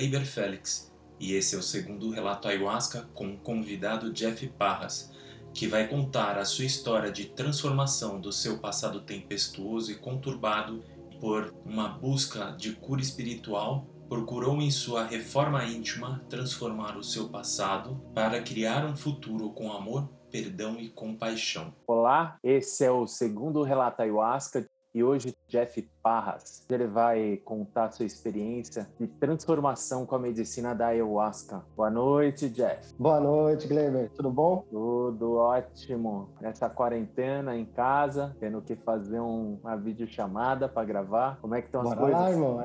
Kleiber Félix e esse é o segundo relato ayahuasca com o convidado Jeff Parras, que vai contar a sua história de transformação do seu passado tempestuoso e conturbado por uma busca de cura espiritual procurou em sua reforma íntima transformar o seu passado para criar um futuro com amor, perdão e compaixão. Olá, esse é o segundo Relato Ayahuasca e hoje Jeff Parras. Ele vai contar sua experiência de transformação com a medicina da ayahuasca. Boa noite, Jeff. Boa noite, Gleber. Tudo bom? Tudo ótimo. Nessa quarentena em casa, tendo que fazer um, uma videochamada para gravar. Como é que estão as Bora coisas? lá, irmão.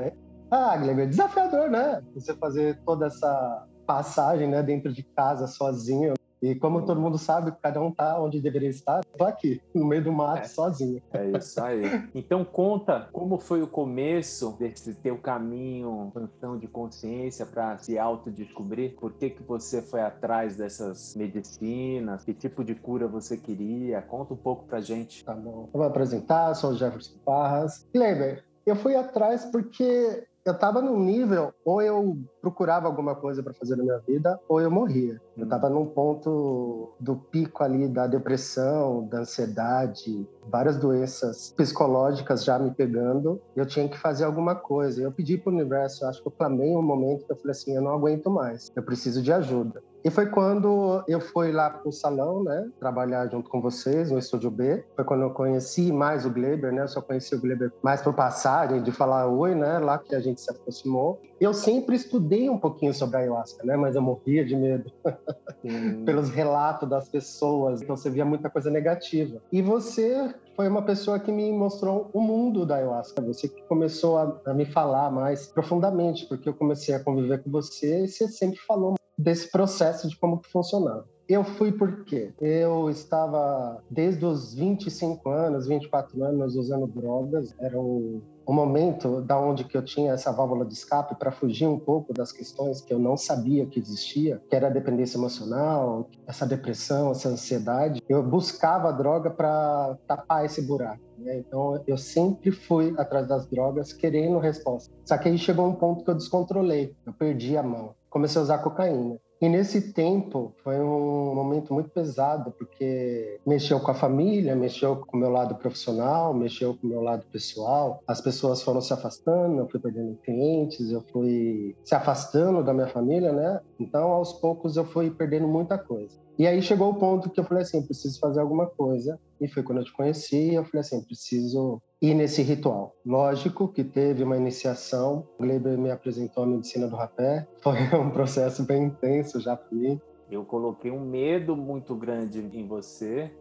Ah, Gleber, desafiador, né? Você fazer toda essa passagem, né, dentro de casa sozinho. E como todo mundo sabe, cada um tá onde deveria estar. Tô aqui, no meio do mato, É. sozinho. É isso aí. Então conta como foi o começo desse teu caminho, expansão de consciência para se autodescobrir. Por que que você foi atrás dessas medicinas? Que tipo de cura você queria? Conta um pouco pra gente. Tá bom. Eu vou apresentar, sou o Jefferson Parras. Gleber, eu fui atrás porque eu estava num nível, ou eu procurava alguma coisa para fazer na minha vida, ou eu morria. Eu estava num ponto do pico ali da depressão, da ansiedade, várias doenças psicológicas já me pegando. Eu tinha que fazer alguma coisa. Eu pedi para o universo, eu acho que eu clamei um momento que eu falei assim, eu não aguento mais, eu preciso de ajuda. E foi quando eu fui lá pro salão, né, trabalhar junto com vocês no Estúdio B. Foi quando eu conheci mais o Gleber, né? Eu só conheci o Gleber mais por passagem, de falar oi, né? Lá que a gente se aproximou. Eu sempre estudei um pouquinho sobre a ayahuasca, né? Mas eu morria de medo Hum, pelos relatos das pessoas. Então você via muita coisa negativa. E você foi uma pessoa que me mostrou o mundo da ayahuasca. Você que começou a, a me falar mais profundamente, porque eu comecei a conviver com você e você sempre falou desse processo de como que funcionava. Eu fui porque eu estava desde os 25 anos, 24 anos usando drogas. Era o momento da onde que eu tinha essa válvula de escape para fugir um pouco das questões que eu não sabia que existia, que era a dependência emocional, essa depressão, essa ansiedade. Eu buscava a droga para tapar esse buraco. né? Então eu sempre fui atrás das drogas querendo resposta. Só que aí chegou um ponto que eu descontrolei, eu perdi a mão. Comecei a usar cocaína. E nesse tempo foi um momento muito pesado, porque mexeu com a família, mexeu com o meu lado profissional, mexeu com o meu lado pessoal. As pessoas foram se afastando, eu fui perdendo clientes, eu fui se afastando da minha família, né? Então, aos poucos, eu fui perdendo muita coisa. E aí chegou o ponto que eu falei assim, preciso fazer alguma coisa. E foi quando eu te conheci, eu falei assim, preciso ir nesse ritual. Lógico que teve uma iniciação, o Gleber me apresentou a medicina do rapé, foi um processo bem intenso já para mim. Eu coloquei um medo muito grande em você.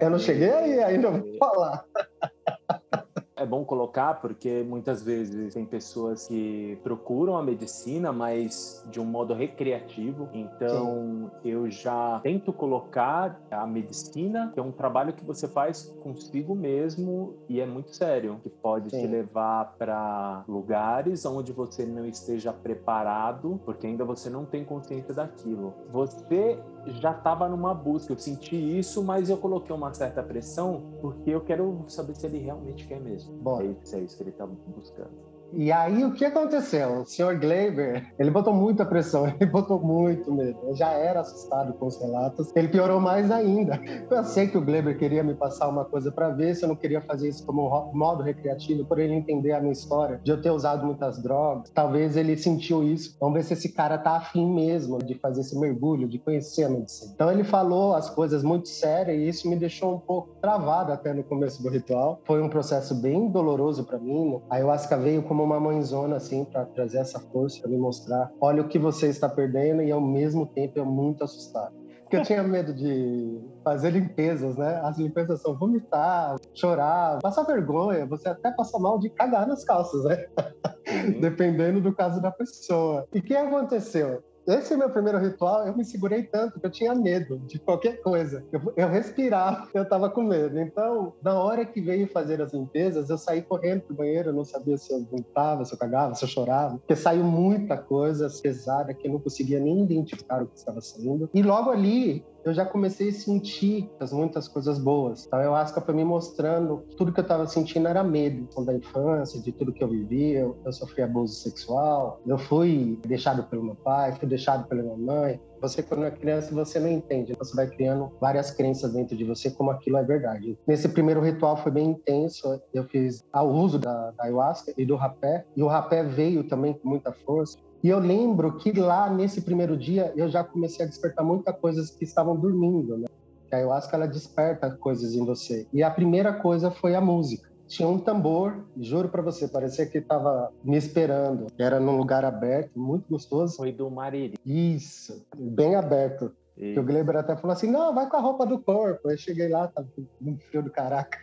Eu não cheguei aí ainda, vou falar. É bom colocar porque muitas vezes tem pessoas que procuram a medicina, mas de um modo recreativo. Então eu já tento colocar a medicina, que é um trabalho que você faz consigo mesmo e é muito sério, que pode te Sim. levar para lugares onde você não esteja preparado, porque ainda você não tem consciência daquilo. Você já estava numa busca, eu senti isso, mas eu coloquei uma certa pressão porque eu quero saber se ele realmente quer mesmo. Bora. É isso, é isso que ele tá buscando. E aí, o que aconteceu? O senhor Gleiber, ele botou muita pressão, ele botou muito medo. Eu já era assustado com os relatos, ele piorou mais ainda. Eu sei que o Gleiber queria me passar uma coisa para ver se eu não queria fazer isso como um modo recreativo, por ele entender a minha história, de eu ter usado muitas drogas. Talvez ele sentiu isso. Vamos ver se esse cara tá afim mesmo de fazer esse mergulho, de conhecer a medicina. Então, ele falou as coisas muito sérias e isso me deixou um pouco travado até no começo do ritual. Foi um processo bem doloroso para mim. A ayahuasca veio como uma mãezona, assim, para trazer essa força, para me mostrar: olha o que você está perdendo, e ao mesmo tempo eu muito assustado. Porque eu tinha medo de fazer limpezas, né? As limpezas são vomitar, chorar, passar vergonha, você até passa mal de cagar nas calças, né? Dependendo do caso da pessoa. E o que aconteceu? Esse meu primeiro ritual, eu me segurei tanto que eu tinha medo de qualquer coisa. Eu, eu respirava, eu tava com medo. Então, na hora que veio fazer as limpezas, eu saí correndo pro banheiro, eu não sabia se eu vomitava, se eu cagava, se eu chorava, porque saiu muita coisa pesada que eu não conseguia nem identificar o que estava saindo. E logo ali, eu já comecei a sentir muitas coisas boas. Então, a ayahuasca foi me mostrando tudo que eu estava sentindo era medo da infância, de tudo que eu vivia. Eu, eu sofri abuso sexual, eu fui deixado pelo meu pai, fui deixado pela minha mãe, você, quando é criança, você não entende. Você vai criando várias crenças dentro de você, como aquilo é verdade. Nesse primeiro ritual foi bem intenso. Eu fiz o uso da, da ayahuasca e do rapé. E o rapé veio também com muita força. E eu lembro que lá, nesse primeiro dia, eu já comecei a despertar muitas coisas que estavam dormindo, né? A ayahuasca, ela desperta coisas em você. E a primeira coisa foi a música tinha um tambor, juro para você, parecia que estava me esperando. Era num lugar aberto, muito gostoso. Foi do Mariri. Isso, bem aberto. E... O Gleber até falou assim: não, vai com a roupa do corpo. Eu cheguei lá, tava um frio do caraca.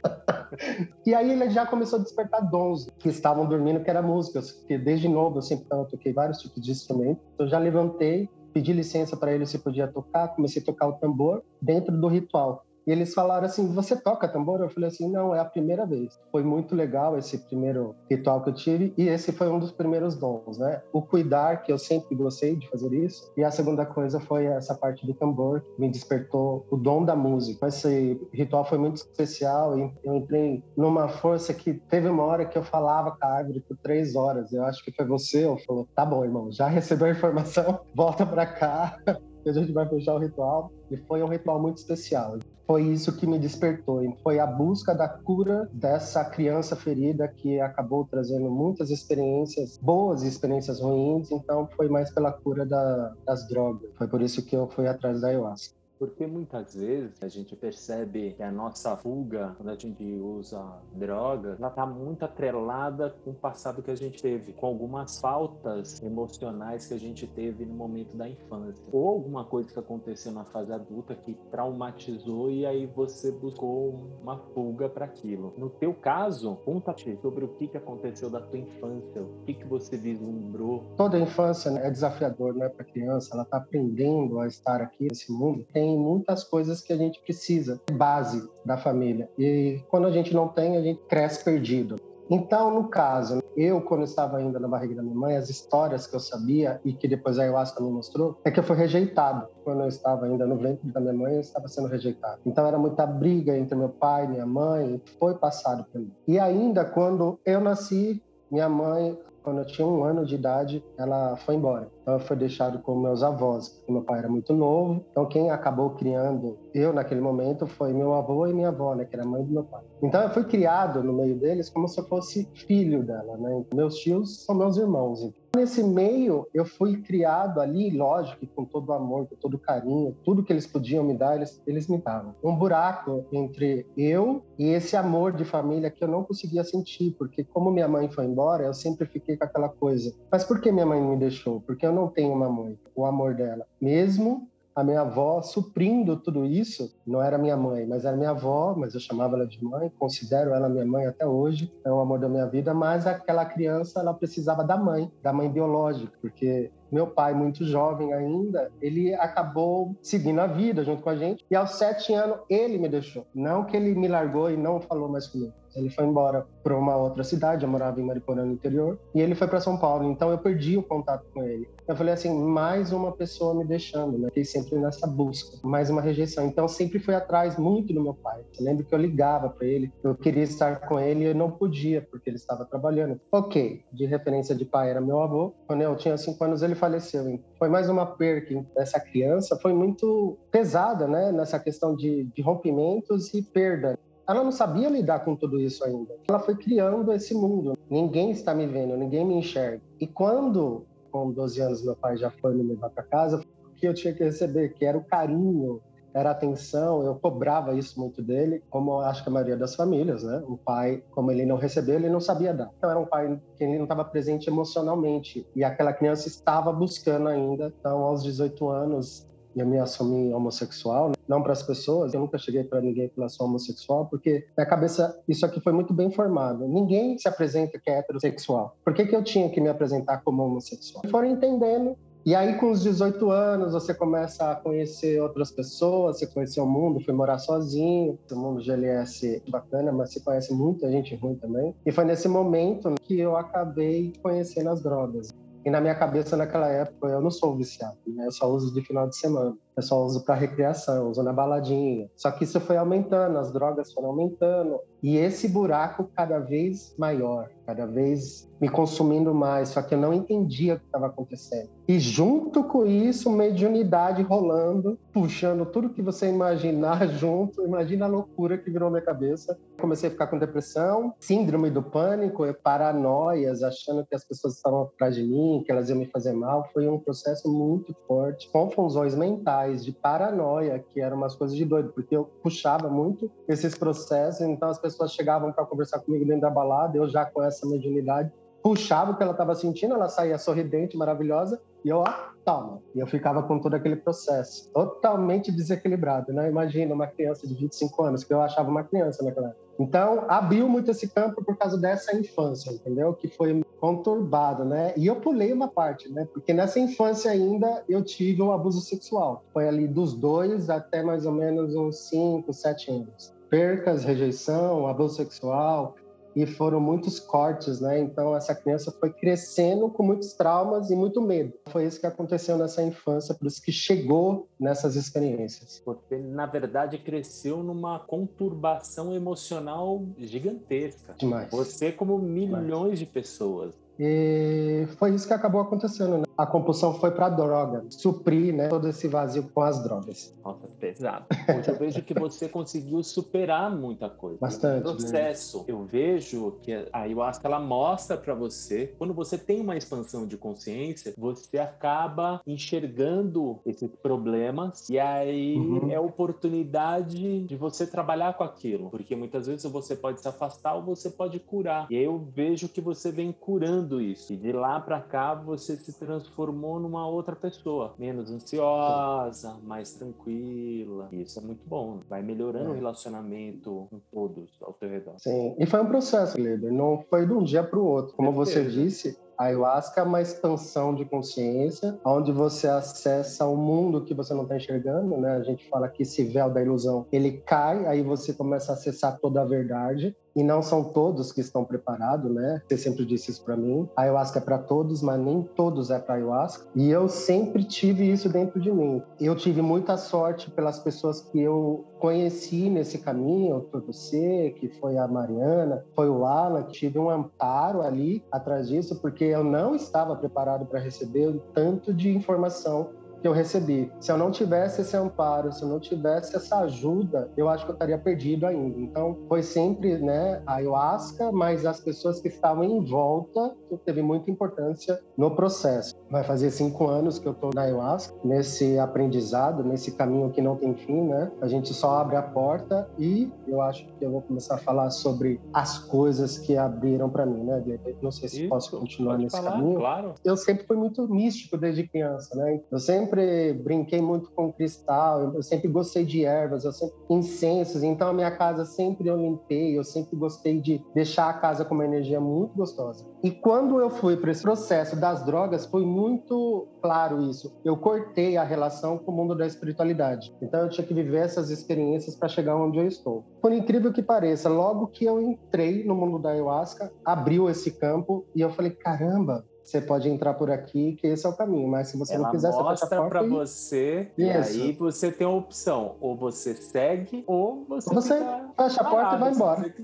e aí ele já começou a despertar dons que estavam dormindo, que era músicas. Porque desde novo eu sempre toquei vários tipos de instrumentos. Eu já levantei, pedi licença para ele se podia tocar, comecei a tocar o tambor dentro do ritual. E eles falaram assim: Você toca tambor? Eu falei assim: Não, é a primeira vez. Foi muito legal esse primeiro ritual que eu tive e esse foi um dos primeiros dons, né? O cuidar, que eu sempre gostei de fazer isso. E a segunda coisa foi essa parte do tambor, que me despertou o dom da música. Esse ritual foi muito especial e eu entrei numa força que teve uma hora que eu falava com a árvore por três horas. Eu acho que foi você, ou falou: Tá bom, irmão, já recebeu a informação, volta para cá que a gente vai fechar o ritual. E foi um ritual muito especial. Foi isso que me despertou. Foi a busca da cura dessa criança ferida que acabou trazendo muitas experiências boas e experiências ruins. Então, foi mais pela cura da, das drogas. Foi por isso que eu fui atrás da ayahuasca. Porque muitas vezes a gente percebe que a nossa fuga, quando a gente usa droga, ela está muito atrelada com o passado que a gente teve, com algumas faltas emocionais que a gente teve no momento da infância. Ou alguma coisa que aconteceu na fase adulta que traumatizou e aí você buscou uma fuga para aquilo. No teu caso, conta-te sobre o que, que aconteceu da tua infância, o que, que você vislumbrou. Toda a infância né, é desafiador né, para a criança, ela está aprendendo a estar aqui nesse mundo. Tem tem muitas coisas que a gente precisa, base da família. E quando a gente não tem, a gente cresce perdido. Então, no caso, eu, quando estava ainda na barriga da minha mãe, as histórias que eu sabia e que depois a ayahuasca me mostrou, é que eu fui rejeitado. Quando eu estava ainda no ventre da minha mãe, eu estava sendo rejeitado. Então, era muita briga entre meu pai e minha mãe, foi passado por mim. E ainda quando eu nasci, minha mãe quando eu tinha um ano de idade, ela foi embora. Então, fui deixado com meus avós, porque meu pai era muito novo. Então, quem acabou criando eu naquele momento foi meu avô e minha avó, né, que era mãe do meu pai. Então, eu fui criado no meio deles como se eu fosse filho dela, né? Meus tios são meus irmãos. Nesse meio, eu fui criado ali, lógico, com todo amor, com todo carinho, tudo que eles podiam me dar, eles, eles me davam. Um buraco entre eu e esse amor de família que eu não conseguia sentir, porque como minha mãe foi embora, eu sempre fiquei com aquela coisa. Mas por que minha mãe me deixou? Porque eu não tenho uma mãe, o amor dela. Mesmo a minha avó suprindo tudo isso. Não era minha mãe, mas era minha avó, mas eu chamava ela de mãe, considero ela minha mãe até hoje, é o amor da minha vida, mas aquela criança, ela precisava da mãe, da mãe biológica, porque meu pai, muito jovem ainda, ele acabou seguindo a vida junto com a gente. E aos sete anos, ele me deixou. Não que ele me largou e não falou mais comigo. Ele foi embora para uma outra cidade, eu morava em Mariporã, no interior, e ele foi para São Paulo. Então eu perdi o contato com ele. Eu falei assim, mais uma pessoa me deixando, né? Fiquei sempre nessa busca, mais uma rejeição. Então sempre fui atrás muito do meu pai. Eu lembro que eu ligava para ele, eu queria estar com ele e eu não podia porque ele estava trabalhando. Ok, de referência de pai era meu avô. Quando eu tinha cinco anos ele faleceu. Foi mais uma perca dessa criança. Foi muito pesada, né? Nessa questão de, de rompimentos e perda ela não sabia lidar com tudo isso ainda. Ela foi criando esse mundo. Ninguém está me vendo, ninguém me enxerga. E quando, com 12 anos, meu pai já foi me levar para casa, o que eu tinha que receber, que era o carinho, era atenção, eu cobrava isso muito dele, como acho que a maioria das famílias, né? O pai, como ele não recebeu, ele não sabia dar. Então era um pai que ele não estava presente emocionalmente e aquela criança estava buscando ainda. Então aos 18 anos eu me assumi homossexual, não para as pessoas, eu nunca cheguei para ninguém pela sua homossexual, porque na cabeça isso aqui foi muito bem formado. Ninguém se apresenta que é heterossexual. Por que, que eu tinha que me apresentar como homossexual? Foram entendendo e aí, com os 18 anos, você começa a conhecer outras pessoas, você conheceu o mundo, foi morar sozinho. O mundo GLS é bacana, mas você conhece muita gente ruim também. E foi nesse momento que eu acabei conhecendo as drogas. E na minha cabeça, naquela época, eu não sou viciado, né? Eu só uso de final de semana. Pessoal usa para recreação, usa na baladinha. Só que isso foi aumentando, as drogas foram aumentando. E esse buraco cada vez maior, cada vez me consumindo mais, só que eu não entendia o que estava acontecendo. E junto com isso, mediunidade rolando, puxando tudo que você imaginar junto, imagina a loucura que virou minha cabeça. Comecei a ficar com depressão, síndrome do pânico, paranoias, achando que as pessoas estavam atrás de mim, que elas iam me fazer mal. Foi um processo muito forte, confusões mentais, de paranoia, que eram umas coisas de doido, porque eu puxava muito esses processos, então as pessoas chegavam para conversar comigo dentro da balada, eu já com essa mediunidade, puxava o que ela estava sentindo, ela saía sorridente, maravilhosa, e eu, ah, toma. E eu ficava com todo aquele processo, totalmente desequilibrado, né? Imagina uma criança de 25 anos, que eu achava uma criança naquela época. Então, abriu muito esse campo por causa dessa infância, entendeu? Que foi conturbado, né? E eu pulei uma parte, né? Porque nessa infância ainda eu tive um abuso sexual. Foi ali dos dois até mais ou menos uns 5, 7 anos percas, rejeição, abuso sexual e foram muitos cortes, né? Então essa criança foi crescendo com muitos traumas e muito medo. Foi isso que aconteceu nessa infância, por isso que chegou nessas experiências. Você na verdade cresceu numa conturbação emocional gigantesca. Demais. Você como milhões Demais. de pessoas. E foi isso que acabou acontecendo, né? A compulsão foi para droga, suprir, né, todo esse vazio com as drogas. Nossa, pesado. Hoje eu vejo que você conseguiu superar muita coisa. Bastante. No né? processo, né? eu vejo que a ayahuasca ela mostra para você, quando você tem uma expansão de consciência, você acaba enxergando esses problemas e aí uhum. é oportunidade de você trabalhar com aquilo, porque muitas vezes você pode se afastar ou você pode curar. E aí eu vejo que você vem curando isso. E de lá para cá você se transformou numa outra pessoa, menos ansiosa, mais tranquila. E isso é muito bom. Vai melhorando é. o relacionamento com todos ao teu redor. Sim. E foi um processo, Leber. Não foi de um dia para o outro. Como você disse, a ayahuasca é uma expansão de consciência, onde você acessa o mundo que você não está enxergando, né? A gente fala que esse véu da ilusão, ele cai, aí você começa a acessar toda a verdade e não são todos que estão preparados, né? Você sempre disse isso para mim. A ayahuasca é para todos, mas nem todos é para ayahuasca. E eu sempre tive isso dentro de mim. Eu tive muita sorte pelas pessoas que eu conheci nesse caminho, foi você, que foi a Mariana, foi o Alan, tive um amparo ali atrás disso, porque eu não estava preparado para receber o tanto de informação que eu recebi. Se eu não tivesse esse amparo, se eu não tivesse essa ajuda, eu acho que eu estaria perdido ainda. Então, foi sempre, né, a ayahuasca, mas as pessoas que estavam em volta teve muita importância no processo. Vai fazer cinco anos que eu estou na ayahuasca, nesse aprendizado, nesse caminho que não tem fim, né? A gente só abre a porta e eu acho que eu vou começar a falar sobre as coisas que abriram para mim, né? Não sei se Isso, posso continuar nesse falar, caminho. Claro. Eu sempre fui muito místico desde criança, né? Eu sempre sempre brinquei muito com cristal, eu sempre gostei de ervas, eu sempre incensos, então a minha casa sempre eu limpei, eu sempre gostei de deixar a casa com uma energia muito gostosa. E quando eu fui para esse processo das drogas, foi muito claro isso. Eu cortei a relação com o mundo da espiritualidade. Então eu tinha que viver essas experiências para chegar onde eu estou. Por incrível que pareça, logo que eu entrei no mundo da ayahuasca, abriu esse campo e eu falei: caramba, você pode entrar por aqui, que esse é o caminho. Mas se você Ela não quiser, você mostra para você Isso. e aí você tem a opção: ou você segue, ou você, você fecha a porta e vai embora.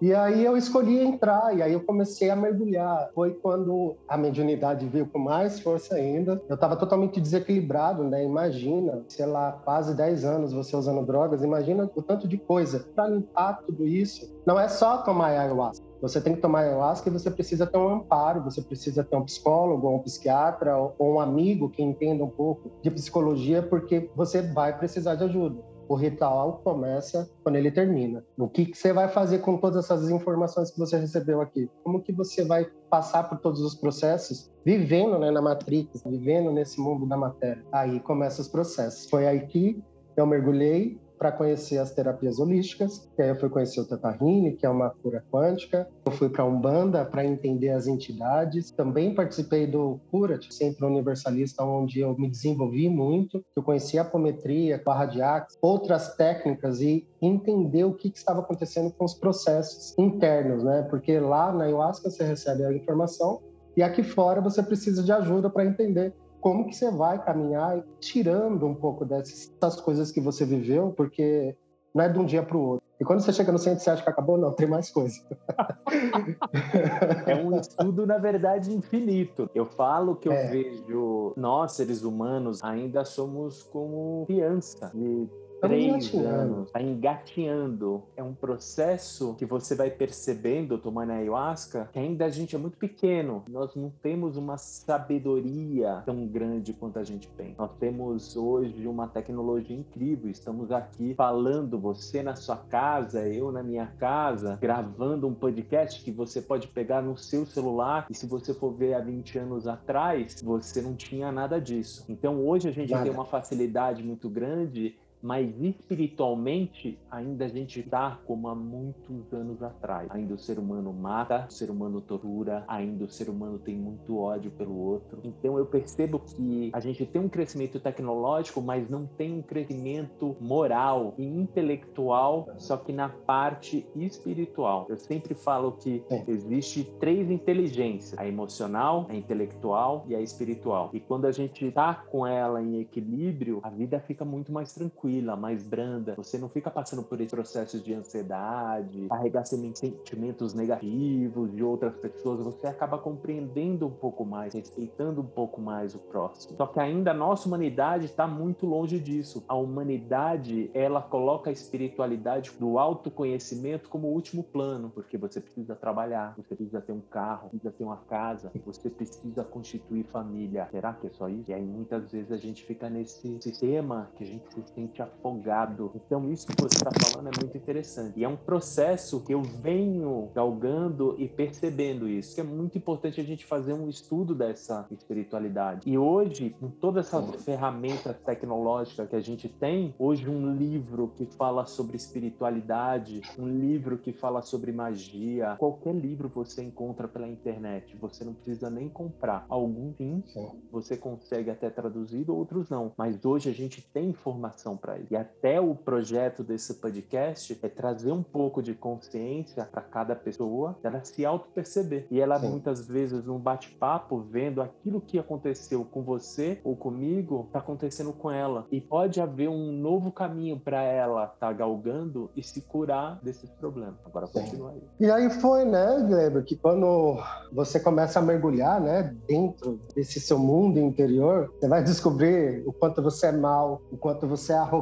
E aí eu escolhi entrar e aí eu comecei a mergulhar. Foi quando a mediunidade veio com mais força ainda. Eu estava totalmente desequilibrado, né? Imagina, sei lá, quase 10 anos você usando drogas. Imagina o tanto de coisa para limpar tudo isso. Não é só tomar ayahuasca. Você tem que tomar ayahuasca e você precisa ter um amparo, você precisa ter um psicólogo, ou um psiquiatra, ou um amigo que entenda um pouco de psicologia, porque você vai precisar de ajuda. O ritual começa quando ele termina. O que, você vai fazer com todas essas informações que você recebeu aqui? Como que você vai passar por todos os processos vivendo né, na Matrix, vivendo nesse mundo da matéria? Aí começam os processos. Foi aí que eu mergulhei para conhecer as terapias holísticas, que aí eu fui conhecer o Teta que é uma cura quântica. Eu fui para Umbanda para entender as entidades. Também participei do Curat, Centro Universalista, onde eu me desenvolvi muito. Eu conheci a apometria, barra de axe, outras técnicas e entender o que, que estava acontecendo com os processos internos, né? Porque lá na ayahuasca você recebe a informação e aqui fora você precisa de ajuda para entender como que você vai caminhar tirando um pouco dessas coisas que você viveu, porque não é de um dia para o outro. E quando você chega no centro, você acha que acabou? Não, tem mais coisa. é um estudo, na verdade, infinito. Eu falo que eu é. vejo nós, seres humanos, ainda somos como criança. E três anos, está engatinhando. É um processo que você vai percebendo tomando ayahuasca que ainda a gente é muito pequeno. Nós não temos uma sabedoria tão grande quanto a gente pensa. Nós temos hoje uma tecnologia incrível. Estamos aqui falando, você na sua casa, eu na minha casa, gravando um podcast que você pode pegar no seu celular e se você for ver há 20 anos atrás, você não tinha nada disso. Então hoje a gente nada. tem uma facilidade muito grande mas espiritualmente ainda a gente está como há muitos anos atrás. Ainda o ser humano mata, o ser humano tortura, ainda o ser humano tem muito ódio pelo outro. Então eu percebo que a gente tem um crescimento tecnológico, mas não tem um crescimento moral e intelectual, só que na parte espiritual. Eu sempre falo que existe três inteligências: a emocional, a intelectual e a espiritual. E quando a gente está com ela em equilíbrio, a vida fica muito mais tranquila tranquila, mais branda. Você não fica passando por esse processo de ansiedade, carregar sentimentos negativos de outras pessoas. Você acaba compreendendo um pouco mais, respeitando um pouco mais o próximo. Só que ainda a nossa humanidade está muito longe disso. A humanidade, ela coloca a espiritualidade do autoconhecimento como último plano, porque você precisa trabalhar, você precisa ter um carro, precisa ter uma casa, você precisa constituir família. Será que é só isso? E aí muitas vezes a gente fica nesse sistema que a gente se sente afogado. Então, isso que você está falando é muito interessante. E é um processo que eu venho galgando e percebendo isso. Que é muito importante a gente fazer um estudo dessa espiritualidade. E hoje, com todas essas ferramentas tecnológicas que a gente tem, hoje um livro que fala sobre espiritualidade, um livro que fala sobre magia, qualquer livro você encontra pela internet. Você não precisa nem comprar. Alguns sim, você consegue até traduzido, outros não. Mas hoje a gente tem informação para e até o projeto desse podcast é trazer um pouco de consciência para cada pessoa, ela se auto-perceber. E ela Sim. muitas vezes, num bate-papo, vendo aquilo que aconteceu com você ou comigo, está acontecendo com ela. E pode haver um novo caminho para ela estar tá galgando e se curar desses problemas. Agora continua aí. E aí foi, né, Gleber, que quando você começa a mergulhar, né, dentro desse seu mundo interior, você vai descobrir o quanto você é mal, o quanto você é arrogante,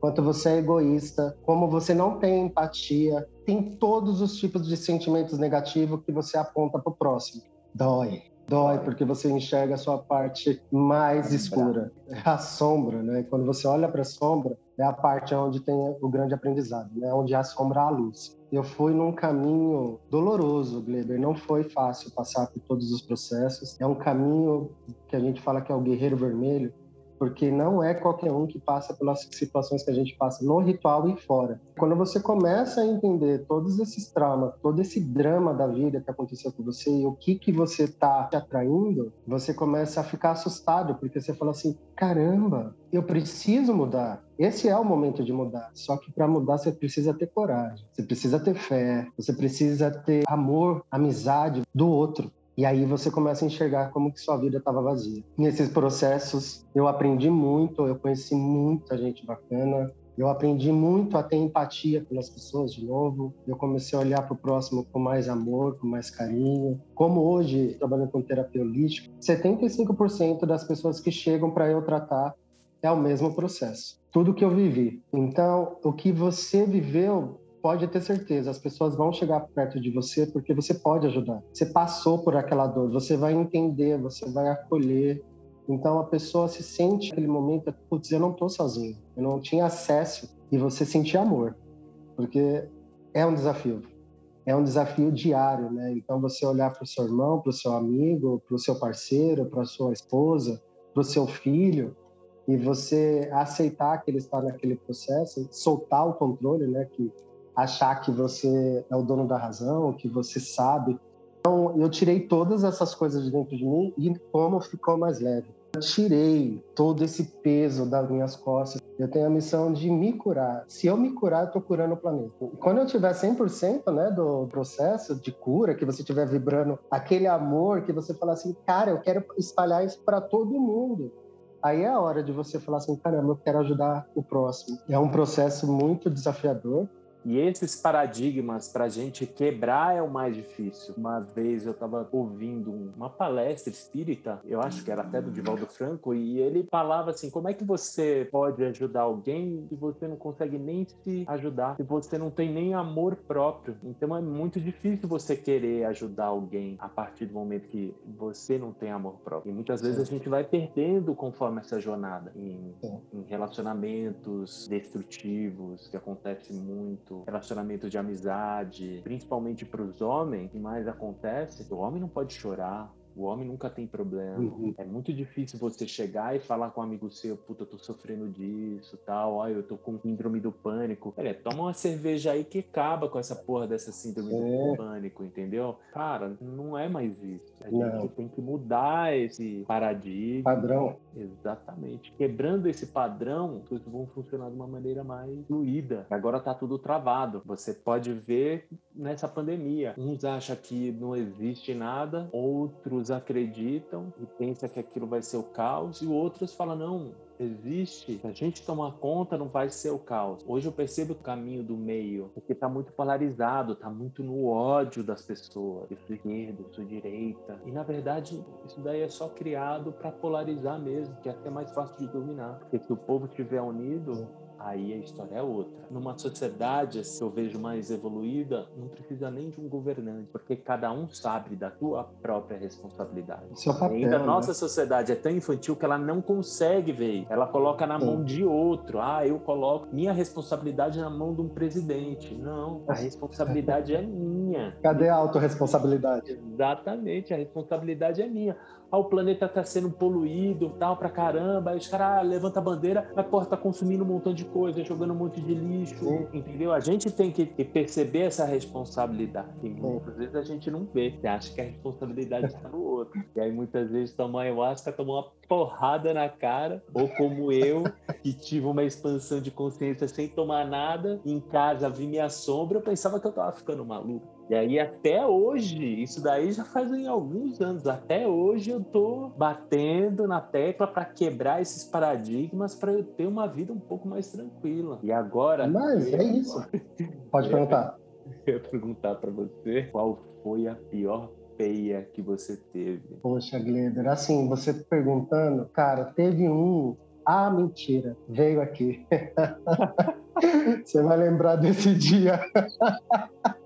quanto você é egoísta, como você não tem empatia, tem todos os tipos de sentimentos negativos que você aponta para o próximo. Dói. Dói porque você enxerga a sua parte mais escura. É a sombra, né? Quando você olha para a sombra, é a parte onde tem o grande aprendizado, né? Onde a sombra a luz. Eu fui num caminho doloroso, Gleber. Não foi fácil passar por todos os processos. É um caminho que a gente fala que é o guerreiro vermelho, porque não é qualquer um que passa pelas situações que a gente passa no ritual e fora. Quando você começa a entender todos esses traumas, todo esse drama da vida que aconteceu com você e o que que você está te atraindo, você começa a ficar assustado, porque você fala assim: caramba, eu preciso mudar. Esse é o momento de mudar. Só que para mudar você precisa ter coragem, você precisa ter fé, você precisa ter amor, amizade do outro. E aí você começa a enxergar como que sua vida estava vazia. Nesses processos, eu aprendi muito, eu conheci muita gente bacana, eu aprendi muito a ter empatia pelas pessoas de novo. Eu comecei a olhar para o próximo com mais amor, com mais carinho. Como hoje, trabalhando com terapia holística, 75% das pessoas que chegam para eu tratar é o mesmo processo. Tudo que eu vivi. Então, o que você viveu pode ter certeza, as pessoas vão chegar perto de você porque você pode ajudar. Você passou por aquela dor, você vai entender, você vai acolher. Então a pessoa se sente naquele momento, putz, eu não estou sozinho, eu não tinha acesso e você sentir amor, porque é um desafio. É um desafio diário, né? Então você olhar para o seu irmão, para o seu amigo, para o seu parceiro, para sua esposa, para o seu filho, e você aceitar que ele está naquele processo, soltar o controle, né? Que achar que você é o dono da razão, que você sabe. Então, eu tirei todas essas coisas de dentro de mim e como ficou mais leve. Eu tirei todo esse peso das minhas costas. Eu tenho a missão de me curar. Se eu me curar, eu estou curando o planeta. E quando eu tiver 100% né, do processo de cura, que você estiver vibrando aquele amor, que você fala assim, cara, eu quero espalhar isso para todo mundo. Aí é a hora de você falar assim, caramba, eu quero ajudar o próximo. É um processo muito desafiador, e esses paradigmas para a gente quebrar é o mais difícil. Uma vez eu estava ouvindo uma palestra espírita, eu acho que era até do Divaldo Franco, e ele falava assim: como é que você pode ajudar alguém se você não consegue nem se ajudar, se você não tem nem amor próprio? Então é muito difícil você querer ajudar alguém a partir do momento que você não tem amor próprio. E muitas vezes a gente vai perdendo conforme essa jornada em, em relacionamentos destrutivos, que acontece muito relacionamento, relacionamento de amizade, principalmente para os homens, o que mais acontece, o homem não pode chorar, o homem nunca tem problema. Uhum. É muito difícil você chegar e falar com um amigo seu, puta, eu tô sofrendo disso, tal, ó, eu tô com síndrome do pânico. Olha, toma uma cerveja aí que acaba com essa porra dessa síndrome é. do pânico, entendeu? Cara, não é mais isso. A não. gente tem que mudar esse paradigma. Padrão. Exatamente. Quebrando esse padrão, coisas vão funcionar de uma maneira mais fluida. Agora tá tudo travado. Você pode ver nessa pandemia. Uns acham que não existe nada, outros acreditam e pensam que aquilo vai ser o caos, e outros falam: não, existe, se a gente tomar conta, não vai ser o caos. Hoje eu percebo o caminho do meio, porque está muito polarizado, está muito no ódio das pessoas. Eu sou esquerda, eu sou direita. E na verdade, isso daí é só criado para polarizar mesmo, que é até mais fácil de dominar. Porque se o povo estiver unido, aí a história é outra. Numa sociedade, se assim, eu vejo mais evoluída, não precisa nem de um governante, porque cada um sabe da sua própria responsabilidade. Seu papel, ainda a né? nossa sociedade é tão infantil que ela não consegue ver. Ela coloca na Sim. mão de outro. Ah, eu coloco minha responsabilidade na mão de um presidente. Não, a responsabilidade é minha. Cadê a autorresponsabilidade? Exatamente, a responsabilidade é minha ah, o planeta está sendo poluído, tal, pra caramba, aí os caras ah, levantam a bandeira, a porta tá consumindo um montão de coisa, jogando um monte de lixo, Sim. entendeu? A gente tem que perceber essa responsabilidade. E muitas vezes a gente não vê, você acha que a responsabilidade está no outro. E aí muitas vezes toma ayahuasca, toma uma porrada na cara, ou como eu, que tive uma expansão de consciência sem tomar nada, em casa vi minha sombra, eu pensava que eu tava ficando maluco. E aí até hoje, isso daí já faz em alguns anos, até hoje eu tô batendo na tecla para quebrar esses paradigmas para eu ter uma vida um pouco mais tranquila. E agora. Mas é isso. Pode perguntar. Eu ia perguntar para você qual foi a pior feia que você teve. Poxa, Gleder, assim, você perguntando, cara, teve um. Ah, mentira, veio aqui. você vai lembrar desse dia.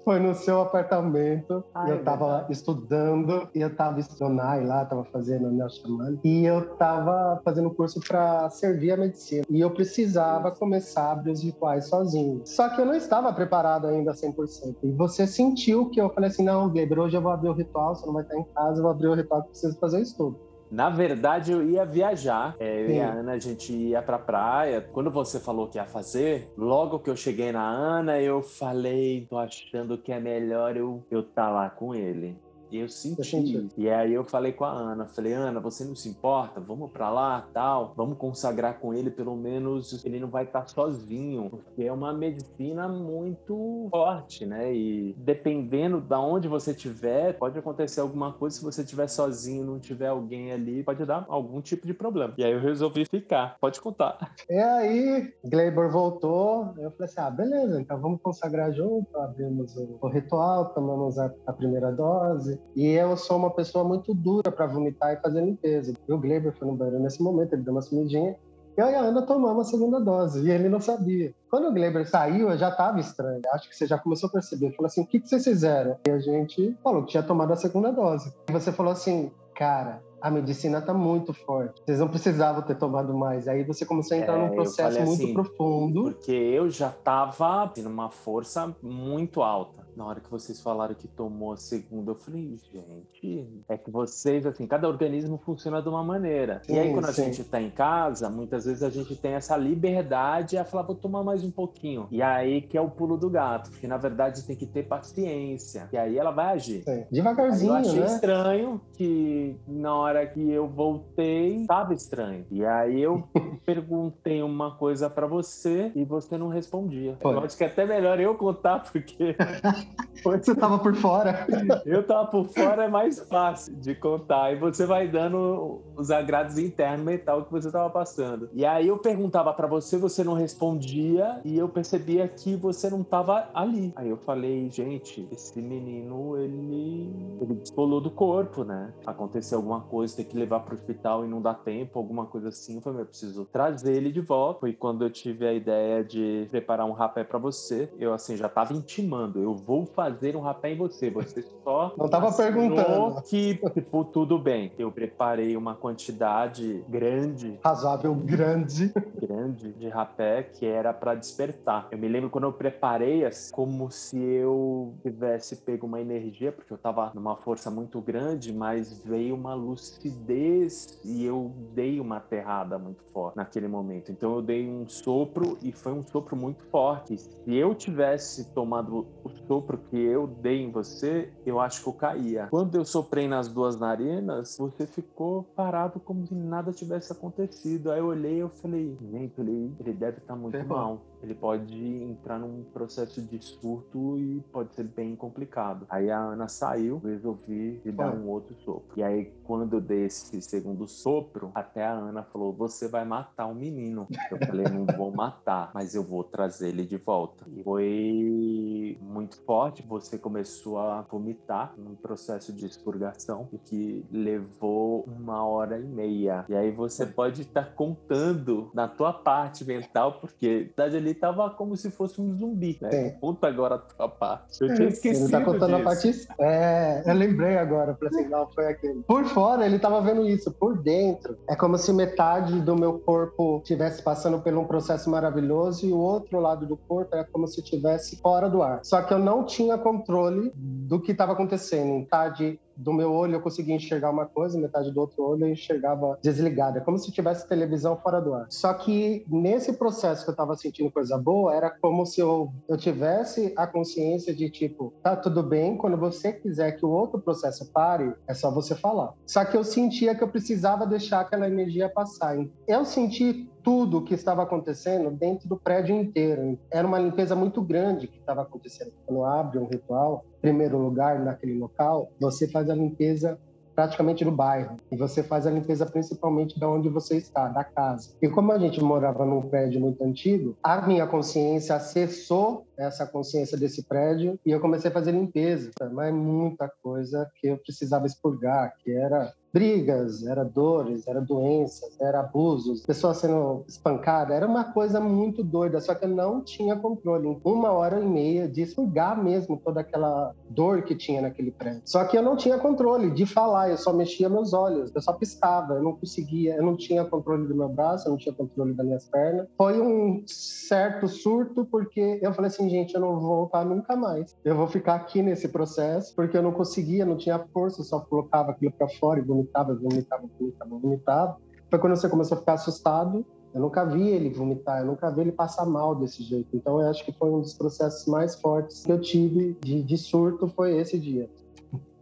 Foi no seu apartamento. Ai, eu tava estudando e eu tava estudando lá, tava fazendo o chamando e eu tava fazendo curso para servir a medicina. E eu precisava começar a abrir os rituais sozinho. Só que eu não estava preparado ainda 100%. E você sentiu que eu falei assim: não, Weber, hoje eu vou abrir o ritual, você não vai estar em casa, eu vou abrir o ritual que preciso fazer o estudo. Na verdade, eu ia viajar. É, eu e a Ana, a gente ia pra praia. Quando você falou que ia fazer, logo que eu cheguei na Ana, eu falei, tô achando que é melhor eu eu tá lá com ele. E eu senti. E aí eu falei com a Ana, falei, Ana, você não se importa? Vamos para lá, tal. Vamos consagrar com ele, pelo menos ele não vai estar sozinho, porque é uma medicina muito forte, né? E dependendo da onde você estiver, pode acontecer alguma coisa se você estiver sozinho, não tiver alguém ali, pode dar algum tipo de problema. E aí eu resolvi ficar. Pode contar. E aí, Gleiber voltou, eu falei assim: "Ah, beleza, então vamos consagrar junto, abrimos o, o ritual, tomamos a, a primeira dose, e eu sou uma pessoa muito dura para vomitar e fazer limpeza. E o Gleber foi no banheiro nesse momento, ele deu uma sumidinha. E e a Ana tomamos a segunda dose, e ele não sabia. Quando o Gleber saiu, eu já estava estranho. Acho que você já começou a perceber. Falou assim: o que, que vocês fizeram? E a gente falou que tinha tomado a segunda dose. E você falou assim: cara, a medicina está muito forte. Vocês não precisavam ter tomado mais. Aí você começou a entrar é, num processo muito assim, profundo. Porque eu já estava numa força muito alta na hora que vocês falaram que tomou a segunda, eu falei, gente, é que vocês, assim, cada organismo funciona de uma maneira. Sim, e aí, quando sim. a gente tá em casa, muitas vezes a gente tem essa liberdade a falar, vou tomar mais um pouquinho. E aí que é o pulo do gato, porque na verdade tem que ter paciência. E aí ela vai agir. Sim. Devagarzinho, eu achei né? estranho que na hora que eu voltei, tava estranho. E aí eu perguntei uma coisa para você e você não respondia. Foi. Eu acho que é até melhor eu contar, porque. você tava por fora. eu tava por fora, é mais fácil de contar. E você vai dando os agrados internos mental que você tava passando. E aí eu perguntava para você, você não respondia, e eu percebia que você não tava ali. Aí eu falei, gente, esse menino, ele, ele descolou do corpo, né? Aconteceu alguma coisa, tem que levar pro hospital e não dá tempo, alguma coisa assim. Eu falei, eu preciso trazer ele de volta. Foi quando eu tive a ideia de preparar um rapé para você. Eu, assim, já tava intimando, eu vou fazer um rapé em você. Você só. Não tava perguntando. Que, tipo, tudo bem. Eu preparei uma quantidade grande. Razoável, grande. Grande de rapé que era para despertar. Eu me lembro quando eu preparei, assim, como se eu tivesse pego uma energia, porque eu tava numa força muito grande, mas veio uma lucidez e eu dei uma aterrada muito forte naquele momento. Então eu dei um sopro e foi um sopro muito forte. Se eu tivesse tomado o sopro que eu dei em você, eu acho que eu caía. Quando eu soprei nas duas narinas, você ficou parado como se nada tivesse acontecido. Aí eu olhei e eu falei, gente, ele, ele deve estar tá muito Ferrou. mal ele pode entrar num processo de surto e pode ser bem complicado. Aí a Ana saiu, resolvi dar um outro sopro. E aí, quando eu dei esse segundo sopro, até a Ana falou: Você vai matar o menino. Eu falei: Não vou matar, mas eu vou trazer ele de volta. E foi muito forte. Você começou a vomitar num processo de expurgação, o que levou uma hora e meia. E aí você pode estar contando na tua parte mental, porque na verdade ele tava como se fosse um zumbi, né? Sim. Conta agora a tua parte. Eu tinha esquecido. Ele tá contando disso. a parte. É, eu lembrei agora, falei assim, não, foi aquele. Por fora, ele tava vendo isso, por dentro. É como se metade do meu corpo estivesse passando por um processo maravilhoso e o outro lado do corpo é como se estivesse fora do ar. Só que eu não tinha controle do que estava acontecendo. Metade do meu olho eu conseguia enxergar uma coisa, metade do outro olho eu enxergava desligada. Como se tivesse televisão fora do ar. Só que nesse processo que eu estava sentindo coisa boa, era como se eu, eu tivesse a consciência de tipo, tá tudo bem, quando você quiser que o outro processo pare, é só você falar. Só que eu sentia que eu precisava deixar aquela energia passar. Eu senti tudo o que estava acontecendo dentro do prédio inteiro. Era uma limpeza muito grande que estava acontecendo. Quando abre um ritual, primeiro lugar naquele local, você faz a limpeza praticamente do bairro. E você faz a limpeza principalmente da onde você está, da casa. E como a gente morava num prédio muito antigo, a minha consciência acessou essa consciência desse prédio e eu comecei a fazer limpeza. Mas muita coisa que eu precisava expurgar, que era brigas, era dores, era doenças, era abusos, pessoas sendo espancadas, era uma coisa muito doida, só que eu não tinha controle. Uma hora e meia de expurgar mesmo toda aquela dor que tinha naquele prédio. Só que eu não tinha controle de falar, eu só mexia meus olhos, eu só piscava, eu não conseguia, eu não tinha controle do meu braço, eu não tinha controle das minhas pernas. Foi um certo surto, porque eu falei assim, gente, eu não vou voltar nunca mais. Eu vou ficar aqui nesse processo, porque eu não conseguia, não tinha força, só colocava aquilo para fora e vomitava, vomitava, vomitava, vomitava. Foi quando você começou a ficar assustado. Eu nunca vi ele vomitar, eu nunca vi ele passar mal desse jeito. Então, eu acho que foi um dos processos mais fortes que eu tive de, de surto foi esse dia.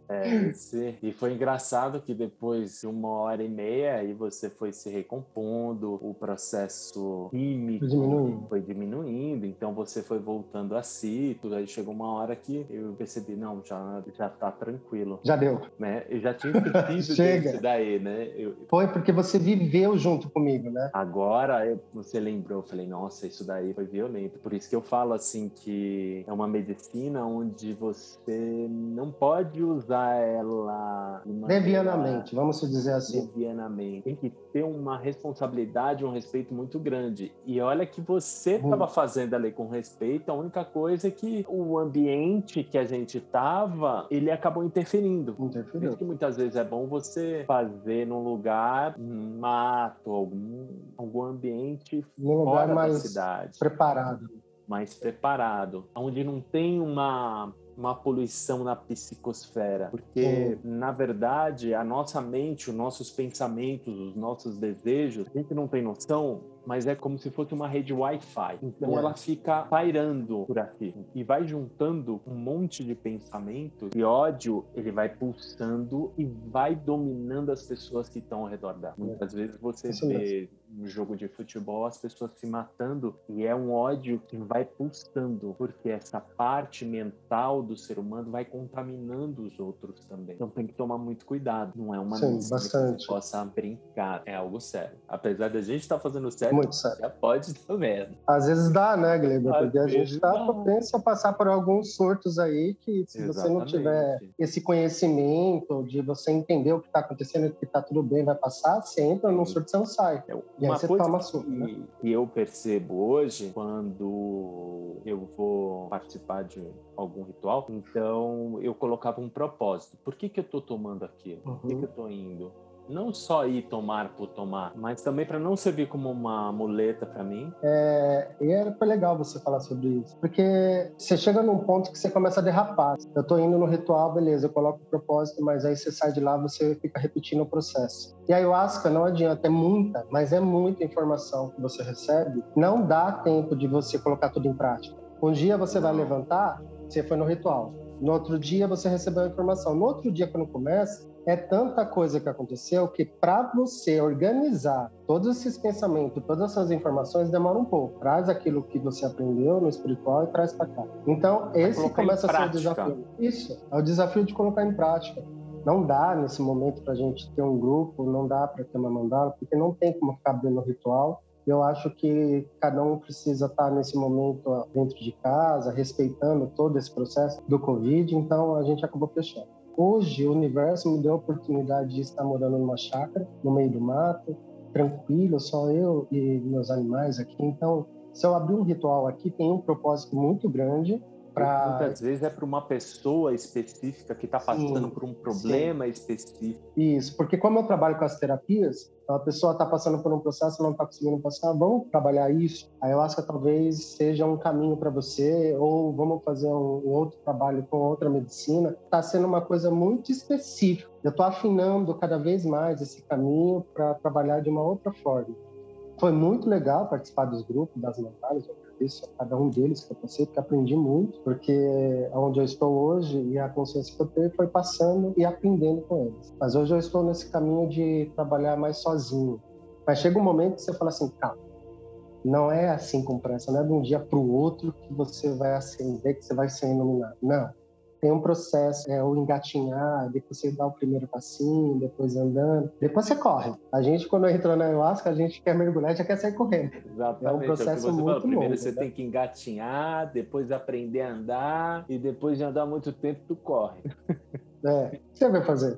É, sim. E foi engraçado que depois de uma hora e meia aí você foi se recompondo, o processo químico diminuindo. foi diminuindo, então você foi voltando a si, tudo aí chegou uma hora que eu percebi, não, já, já tá tranquilo. Já deu. Né? Eu já tinha esquecido Chega. daí, né? Eu... Foi porque você viveu junto comigo, né? Agora eu, você lembrou, eu falei, nossa, isso daí foi violento. Por isso que eu falo assim que é uma medicina onde você não pode usar ela. Devianamente, vamos dizer assim. Devianamente. Tem que ter uma responsabilidade, um respeito muito grande. E olha que você estava fazendo ali com respeito, a única coisa é que o ambiente que a gente estava, ele acabou interferindo. Interferiu. Por isso que muitas vezes é bom você fazer num lugar um mato, algum, algum ambiente num lugar mais preparado mais preparado, onde não tem uma uma poluição na psicosfera, porque na verdade a nossa mente, os nossos pensamentos, os nossos desejos, a gente não tem noção, mas é como se fosse uma rede Wi-Fi. Então ela fica pairando por aqui e vai juntando um monte de pensamento e ódio, ele vai pulsando e vai dominando as pessoas que estão ao redor dela. Muitas vezes você Isso vê um jogo de futebol as pessoas se matando e é um ódio que vai pulsando, porque essa parte mental do ser humano vai contaminando os outros também. Então tem que tomar muito cuidado. Não é uma Sim, medicina que você possa brincar, é algo sério. Apesar da gente estar fazendo sério, Muito sério. já pode também. Às vezes dá, né, Gleba? Porque a gente dá. propenso a passar por alguns surtos aí que, se você não tiver Exatamente. esse conhecimento de você entender o que está acontecendo, que está tudo bem, vai passar, você entra num surto, você não sai. É, Uma coisa que, né? que eu percebo hoje, quando eu vou participar de algum ritual, então eu colocava um propósito. Por que, que eu estou tomando aquilo? Por que, Uhum. que eu estou indo? Não só ir tomar por tomar, mas também para não servir como uma muleta para mim. É, e foi legal você falar sobre isso, porque você chega num ponto que você começa a derrapar. Eu tô indo no ritual, beleza, eu coloco o propósito, mas aí você sai de lá, você fica repetindo o processo. E a ayahuasca não adianta, é muita, mas é muita informação que você recebe. Não dá tempo de você colocar tudo em prática. Um dia você vai levantar, você foi no ritual. No outro dia você recebeu a informação. No outro dia, quando começa, é tanta coisa que aconteceu que para você organizar todos esses pensamentos, todas essas informações, demora um pouco. Traz aquilo que você aprendeu no espiritual e traz para cá. Então, esse começa a ser o desafio. Isso, é o desafio de colocar em prática. Não dá nesse momento para a gente ter um grupo, não dá para ter uma mandala, porque não tem como ficar abrindo ritual. Eu acho que cada um precisa estar nesse momento dentro de casa, respeitando todo esse processo do Covid, então a gente acabou fechando. Hoje, o universo me deu a oportunidade de estar morando numa chácara, no meio do mato, tranquilo, só eu e meus animais aqui. Então, se eu abrir um ritual aqui, tem um propósito muito grande para Muitas vezes é para uma pessoa específica que está passando Sim, por um problema específico. Isso, porque como eu trabalho com as terapias, a pessoa está passando por um processo não está conseguindo passar, vamos trabalhar isso. A ayahuasca talvez seja um caminho para você, ou vamos fazer um, um outro trabalho com outra medicina. Está sendo uma coisa muito específica. Eu estou afinando cada vez mais esse caminho para trabalhar de uma outra forma. Foi muito legal participar dos grupos, das montagens, agradeço a cada um deles que eu passei, porque aprendi muito, porque onde eu estou hoje e a consciência que eu tenho foi passando e aprendendo com eles. Mas hoje eu estou nesse caminho de trabalhar mais sozinho. Mas chega um momento que você fala assim, calma, não é assim com pressa, não é de um dia para o outro que você vai acender, que você vai ser iluminado. Não. Tem um processo, é o engatinhar, depois você dá o primeiro passinho, depois andando, depois você corre. A gente, quando entra na ayahuasca, a gente quer mergulhar e já quer sair correndo. Exatamente. É um processo você muito falou. Primeiro longo, você né? tem que engatinhar, depois aprender a andar, e depois de andar muito tempo, tu corre. É. O que você vai fazer?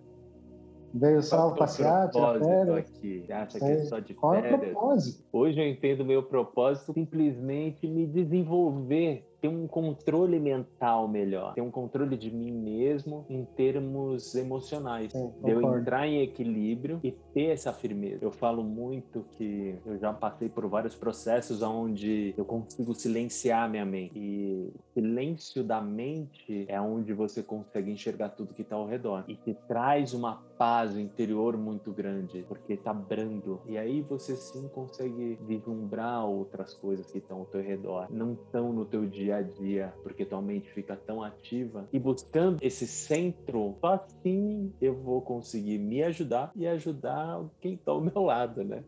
Veio só é o passear, tirar férias? aqui? Acha que é só de Qual é o propósito? Hoje eu entendo o meu propósito simplesmente me desenvolver, ter um controle mental melhor, ter um controle de mim mesmo em termos emocionais. Sim, de eu entrar em equilíbrio e ter essa firmeza. Eu falo muito que eu já passei por vários processos onde eu consigo silenciar minha mente. E silêncio da mente é onde você consegue enxergar tudo que está ao redor. E te traz uma paz interior muito grande, porque tá brando. E aí você sim consegue vislumbrar outras coisas que estão ao teu redor. Não estão no teu dia a dia, porque tua mente fica tão ativa. E buscando esse centro, só assim eu vou conseguir me ajudar e ajudar quem tá ao meu lado, né?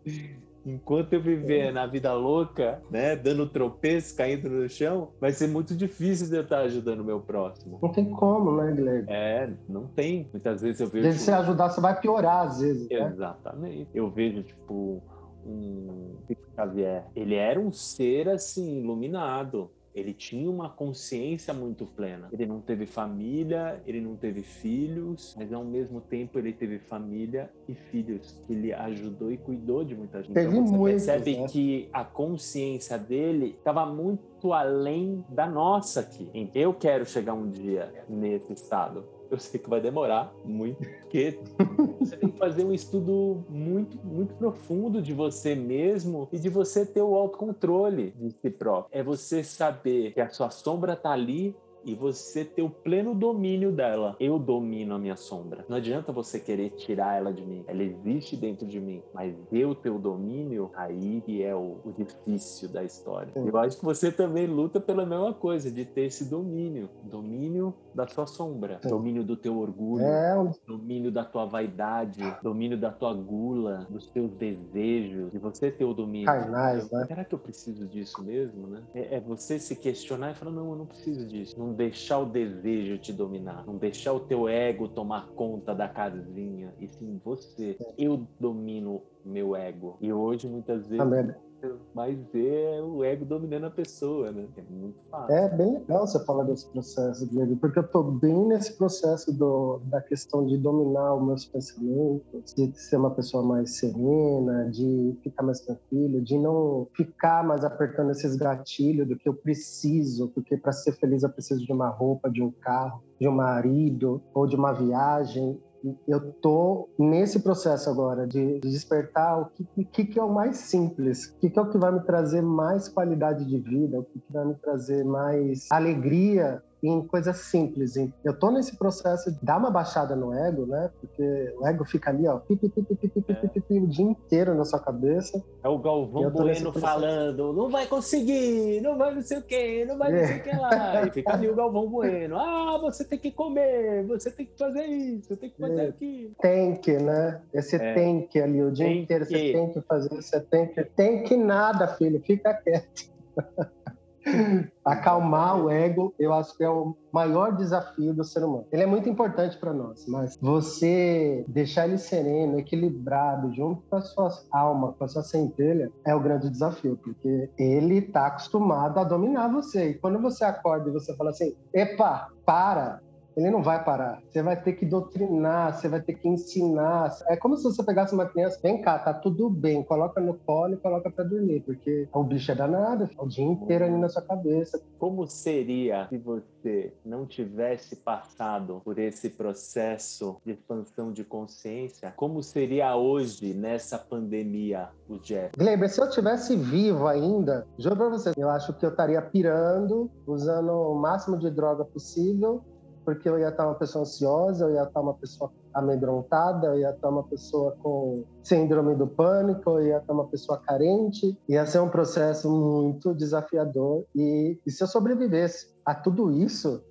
Enquanto eu viver na vida louca, né, dando tropeço, caindo no chão, vai ser muito difícil de eu estar ajudando o meu próximo. Não tem como, né, Guilherme? É, não tem. Muitas vezes eu vejo. Desde você ajudar, você vai piorar às vezes. Né? Exatamente. Eu vejo, tipo, um Xavier. Ele era um ser, assim, iluminado. Ele tinha uma consciência muito plena. Ele não teve família, ele não teve filhos, mas ao mesmo tempo ele teve família e filhos. Ele ajudou e cuidou de muita gente. Teve então você muitos, percebe né? que a consciência dele estava muito além da nossa aqui. Eu quero chegar um dia nesse estado. Eu sei que vai demorar muito, porque você tem que fazer um estudo muito, muito profundo de você mesmo e de você ter o autocontrole de si próprio. É você saber que a sua sombra tá ali e você ter o pleno domínio dela. Eu domino a minha sombra. Não adianta você querer tirar ela de mim. Ela existe dentro de mim, mas eu ter o domínio, aí que é o, o difícil da história. Sim. Eu acho que você também luta pela mesma coisa, de ter esse domínio. Domínio da sua sombra, Sim. domínio do teu orgulho, é. domínio da tua vaidade, domínio da tua gula, dos teus desejos, de você ter o domínio. Carnais, né? Será que eu preciso disso mesmo, né? É, é você se questionar e falar, não, eu não preciso disso. Não deixar o desejo te dominar, não deixar o teu ego tomar conta da casinha, e sim você. Eu domino meu ego. E hoje, muitas vezes, Amém mais ver o ego dominando a pessoa, né? É muito fácil. É bem legal você falar desse processo, Diego, porque eu tô bem nesse processo do, da questão de dominar os meus pensamentos, de ser uma pessoa mais serena, de ficar mais tranquilo, de não ficar mais apertando esses gatilhos do que eu preciso, porque para ser feliz eu preciso de uma roupa, de um carro, de um marido ou de uma viagem eu tô nesse processo agora de, despertar o que, que, que, é o mais simples, o que, que é o que vai me trazer mais qualidade de vida, o que, que vai me trazer mais alegria em coisas simples. Eu tô nesse processo de dar uma baixada no ego, né? Porque o ego fica ali, ó, pipi, pipi, pipi, pipi, pipi, o dia inteiro na sua cabeça. É o Galvão Bueno falando, não vai conseguir, não vai não sei o quê, não vai não sei o que lá. E fica ali o Galvão Bueno, ah, você tem que comer, você tem que fazer isso, você tem que fazer é. aquilo. Tem que, né? Esse é. tem que ali, o dia tem inteiro que. você tem que fazer, você tem que... Tem que nada, filho, fica quieto. Acalmar o ego, eu acho que é o maior desafio do ser humano. Ele é muito importante para nós, mas você deixar ele sereno, equilibrado, junto com a sua alma, com a sua centelha, é o grande desafio, porque ele está acostumado a dominar você. E quando você acorda e você fala assim: epa, para, ele não vai parar. Você vai ter que doutrinar, você vai ter que ensinar. É como se você pegasse uma criança, vem cá, tá tudo bem, coloca no colo e coloca para dormir, porque o bicho é danado, o dia inteiro ali na sua cabeça. Como seria se você não tivesse passado por esse processo de expansão de consciência? Como seria hoje nessa pandemia o Jeff? Gleber, se eu tivesse vivo ainda, juro pra você, eu acho que eu estaria pirando, usando o máximo de droga possível porque eu ia estar uma pessoa ansiosa, eu ia estar uma pessoa amedrontada, eu ia estar uma pessoa com síndrome do pânico, eu ia estar uma pessoa carente, ia ser um processo muito desafiador. E, e se eu sobrevivesse a tudo isso,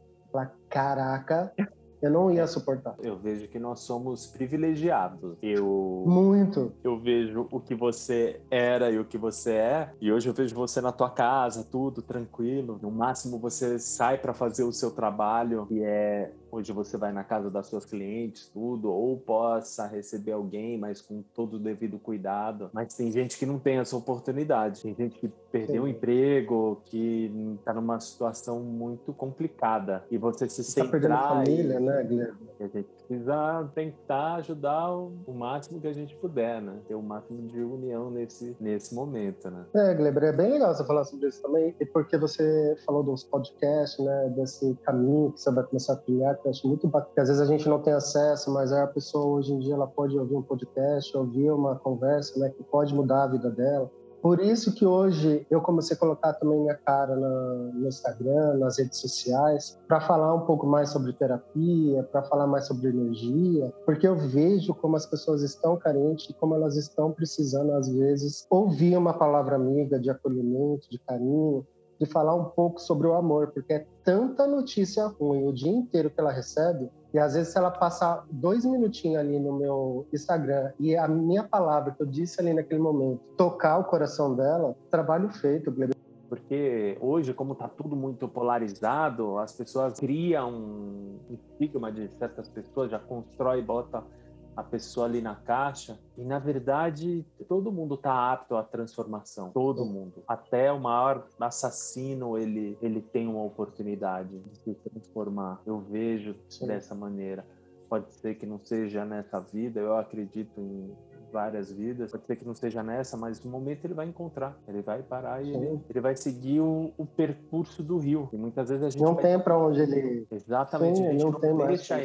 caraca, eu não ia suportar. Eu vejo que nós somos privilegiados. Eu muito. Eu vejo o que você era e o que você é, e hoje eu vejo você na tua casa, tudo tranquilo. No máximo você sai para fazer o seu trabalho, e é Hoje você vai na casa das suas clientes, tudo, ou possa receber alguém, mas com todo o devido cuidado. Mas tem gente que não tem essa oportunidade. Tem gente que perdeu o um emprego, que está numa situação muito complicada. E você se tá centrar... família, né, Guilherme? A gente precisa tentar ajudar o máximo que a gente puder, né? Ter o máximo de união nesse, nesse momento, né? É, Gleber, é bem legal você falar sobre isso também, e porque você falou dos podcasts, né? Desse caminho que você vai começar a criar, que acho muito bacana, porque às vezes a gente não tem acesso, mas a pessoa hoje em dia ela pode ouvir um podcast, ouvir uma conversa, né, que pode mudar a vida dela. Por isso que hoje eu comecei a colocar também minha cara no, no Instagram, nas redes sociais, para falar um pouco mais sobre terapia, para falar mais sobre energia, porque eu vejo como as pessoas estão carentes e como elas estão precisando, às vezes, ouvir uma palavra amiga de acolhimento, de carinho, de falar um pouco sobre o amor, porque é tanta notícia ruim o dia inteiro que ela recebe, e às vezes se ela passar dois minutinhos ali no meu Instagram e a minha palavra que eu disse ali naquele momento tocar o coração dela, trabalho feito, porque hoje, como está tudo muito polarizado, as pessoas criam um estigma de certas pessoas, já constrói, bota a pessoa ali na caixa. E na verdade, todo mundo está apto à transformação, todo mundo. Até o maior assassino, ele ele tem uma oportunidade de se transformar. Eu vejo Sim. dessa maneira. Pode ser que não seja nessa vida, eu acredito em várias vidas. Pode ser que não seja nessa, mas no momento ele vai encontrar. Ele vai parar e ele, ele, vai seguir o, o, percurso do rio. E muitas vezes a gente. Não vai... tem para onde ele. Exatamente. Sim, a gente não, não deixa a,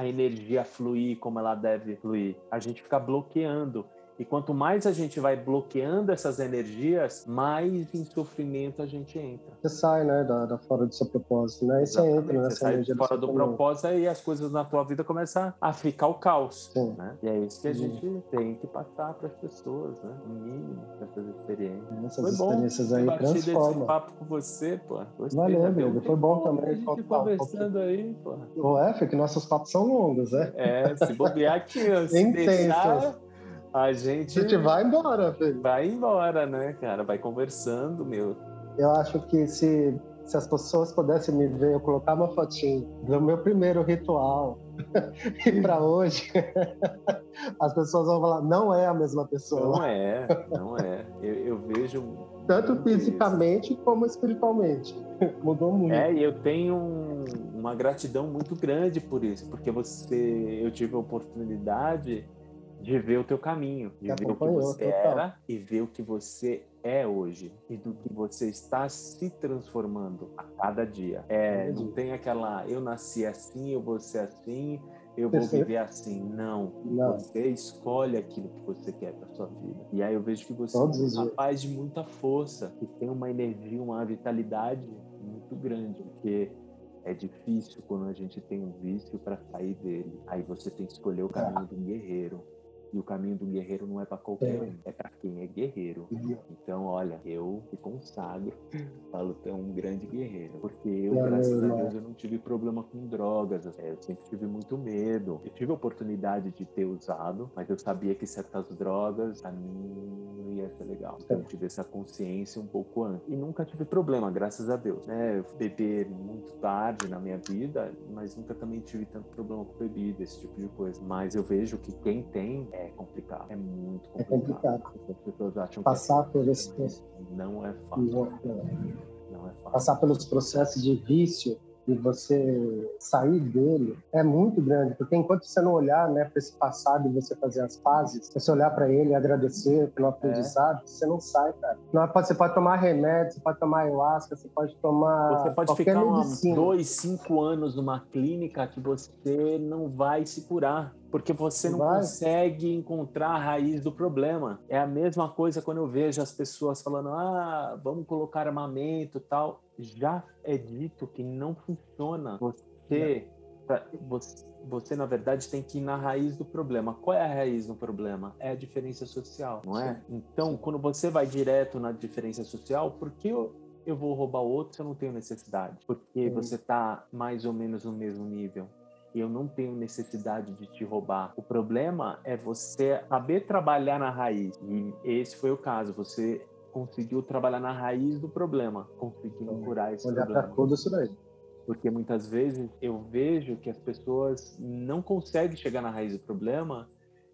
a energia fluir como ela deve fluir. A gente fica bloqueando. E quanto mais a gente vai bloqueando essas energias, mais em sofrimento a gente entra. Você sai, né, da, da fora do seu propósito, né? E você entra nessa você energia sai fora do, propósito e as coisas na tua vida começam a ficar o caos, Sim. né? E é isso que a gente tem que passar para as pessoas, né? O mínimo dessas experiências. Essas foi experiências bom aí transformam. esse papo com você, pô. Gostei, Valeu, amigo. Foi bom também. A gente conversando um aí, pô. O F, é que nossos papos são longos, né? É, se bobear aqui, se Intensos. deixar a gente. A gente vai embora, filho. Vai embora, né, cara? Vai conversando, meu. Eu acho que se, se as pessoas pudessem me ver, eu colocar uma fotinha do meu primeiro ritual e para hoje, as pessoas vão falar: não é a mesma pessoa. Não é, não é. Eu, eu vejo. Tanto fisicamente isso. como espiritualmente. Mudou muito. É, e eu tenho um, uma gratidão muito grande por isso, porque você, eu tive a oportunidade de ver o teu caminho, de ver o que você era e ver o que você é hoje e do que você está se transformando a cada dia. É, não tem aquela eu nasci assim, eu vou ser assim, eu vou viver assim. Não. não. Você escolhe aquilo que você quer para sua vida. E aí eu vejo que você Todos é um rapaz de muita força, que tem uma energia, uma vitalidade muito grande, porque é difícil quando a gente tem um vício para sair dele. Aí você tem que escolher o caminho ah. do guerreiro. E o caminho do guerreiro não é para qualquer um, é para quem é guerreiro. Então, olha, eu me consagro, falo que é um grande guerreiro. Porque eu, graças a Deus, eu não tive problema com drogas. Eu sempre tive muito medo. Eu tive a oportunidade de ter usado, mas eu sabia que certas drogas, a mim, não ia ser legal. Então, eu tive essa consciência um pouco antes. E nunca tive problema, graças a Deus. Né? Eu bebi muito tarde na minha vida, mas nunca também tive tanto problema com bebida, esse tipo de coisa. Mas eu vejo que quem tem é complicado. É muito complicado. É complicado. As pessoas acham Passar que é por esse não é fácil. Não, não é fácil. Passar pelos processos de vício e você sair dele é muito grande, porque enquanto você não olhar né, para esse passado e você fazer as pazes, você olhar para ele e agradecer pelo aprendizado, é. você não sai, cara. Não, você pode tomar remédio, você pode tomar ayahuasca, você pode tomar. Você pode ficar uns dois, cinco anos numa clínica que você não vai se curar porque você não Vai. consegue encontrar a raiz do problema. É a mesma coisa quando eu vejo as pessoas falando: "Ah, vamos colocar armamento, tal". Já é dito que não funciona. Você você, você, na verdade, tem que ir na raiz do problema. Qual é a raiz do problema? É a diferença social, não é? Então, quando você vai direto na diferença social, por que eu, eu vou roubar o outro se eu não tenho necessidade? Porque você está mais ou menos no mesmo nível eu não tenho necessidade de te roubar. O problema é você saber trabalhar na raiz. E esse foi o caso. Você conseguiu trabalhar na raiz do problema, conseguindo então, curar esse olhar problema. Olhar para tudo isso daí. Porque muitas vezes eu vejo que as pessoas não conseguem chegar na raiz do problema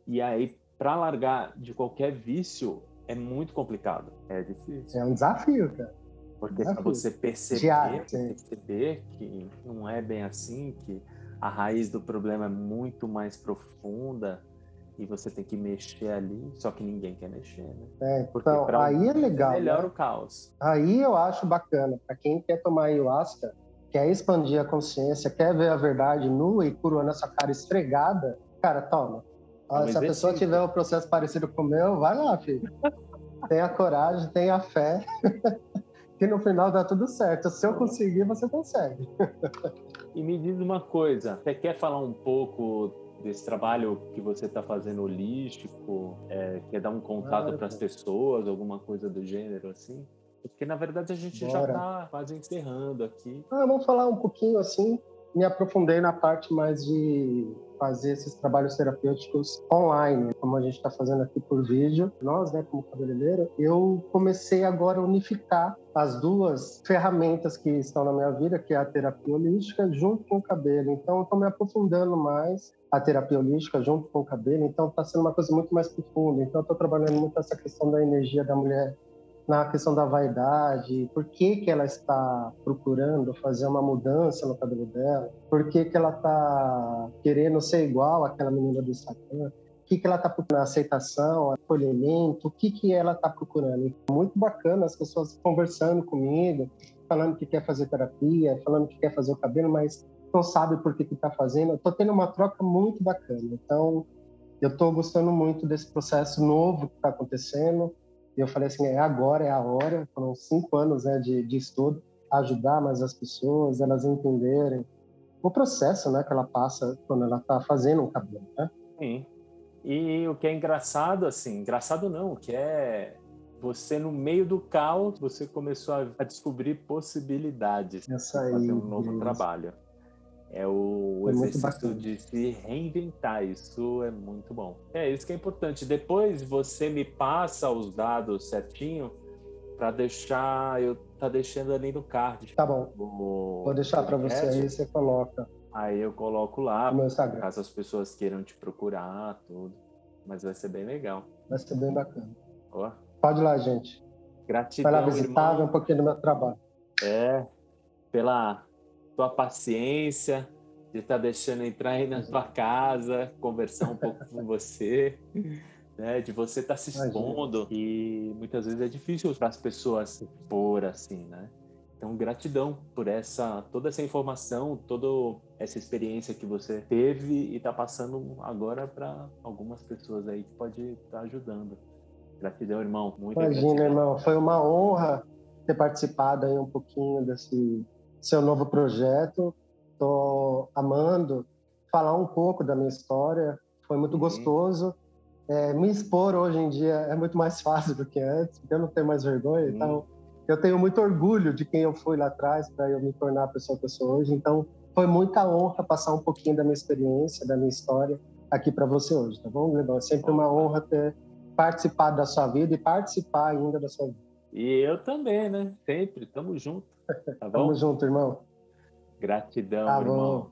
e aí para largar de qualquer vício é muito complicado. É difícil. É um desafio, cara. Porque para você perceber, Diário, perceber que não é bem assim, que a raiz do problema é muito mais profunda e você tem que mexer ali, só que ninguém quer mexer, né? É, Porque então, aí é legal. É melhor né? o caos. Aí eu acho bacana, para quem quer tomar ayahuasca, quer expandir a consciência, quer ver a verdade nua e na sua cara esfregada, cara, toma. É Se a pessoa tiver um processo parecido com o meu, vai lá, filho. tenha coragem, tenha fé, que no final dá tudo certo. Se eu conseguir, você consegue. E me diz uma coisa, você quer falar um pouco desse trabalho que você está fazendo holístico? É, quer dar um contato para as pessoas, alguma coisa do gênero assim? Porque na verdade a gente Bora. já está quase encerrando aqui. Ah, vamos falar um pouquinho assim. Me aprofundei na parte mais de fazer esses trabalhos terapêuticos online, como a gente está fazendo aqui por vídeo. Nós, né, como cabeleireiro, eu comecei agora a unificar as duas ferramentas que estão na minha vida, que é a terapia holística junto com o cabelo. Então, eu estou me aprofundando mais a terapia holística junto com o cabelo. Então, está sendo uma coisa muito mais profunda. Então, estou trabalhando muito essa questão da energia da mulher na questão da vaidade, por que, que ela está procurando fazer uma mudança no cabelo dela, por que, que ela está querendo ser igual àquela menina do Instagram, o que, que ela está procurando, aceitação, acolhimento, o que, que ela está procurando. Muito bacana as pessoas conversando comigo, falando que quer fazer terapia, falando que quer fazer o cabelo, mas não sabe por que está fazendo. Estou tendo uma troca muito bacana. Então, Eu estou gostando muito desse processo novo que está acontecendo. E eu falei assim, é agora, é a hora. Foram cinco anos né, de, de estudo, ajudar mais as pessoas, elas entenderem o processo né, que ela passa quando ela está fazendo um cabelo, né? Sim. E o que é engraçado, assim, engraçado não, o que é você no meio do caos, você começou a, descobrir possibilidades de fazer um novo trabalho. É o é exercício de se reinventar, isso é muito bom. É isso que é importante. Depois você me passa os dados certinho para deixar, eu tá deixando ali no card. Tá bom. O, Vou deixar para você aí, você coloca. Aí eu coloco lá, no Instagram. caso as pessoas queiram te procurar, tudo. Mas vai ser bem legal. Vai ser bem bacana. Pode ir lá, gente. Gratidão. Vai lá visitar, ver um pouquinho do meu trabalho. É, pela tua paciência de estar tá deixando entrar aí na tua casa, conversar um pouco com você, né? De você estar tá se expondo e muitas vezes é difícil para as pessoas se expor assim, né? Então, gratidão por essa toda essa informação, toda essa experiência que você teve e está passando agora para algumas pessoas aí que pode estar tá ajudando. Gratidão, irmão. Muito Imagina, irmão. Foi uma honra ter participado aí um pouquinho desse seu novo projeto. Estou amando falar um pouco da minha história. Foi muito uhum. gostoso. É, me expor hoje em dia é muito mais fácil do que antes, porque eu não tenho mais vergonha. Uhum. Então, eu tenho muito orgulho de quem eu fui lá atrás para eu me tornar a pessoa que eu sou hoje. Então, foi muita honra passar um pouquinho da minha experiência, da minha história aqui para você hoje, tá bom, Glebão? É sempre uma honra ter participado da sua vida e participar ainda da sua vida. E eu também, né? Sempre. Tamo junto. Tá? Tamo junto, irmão. Gratidão, tá irmão.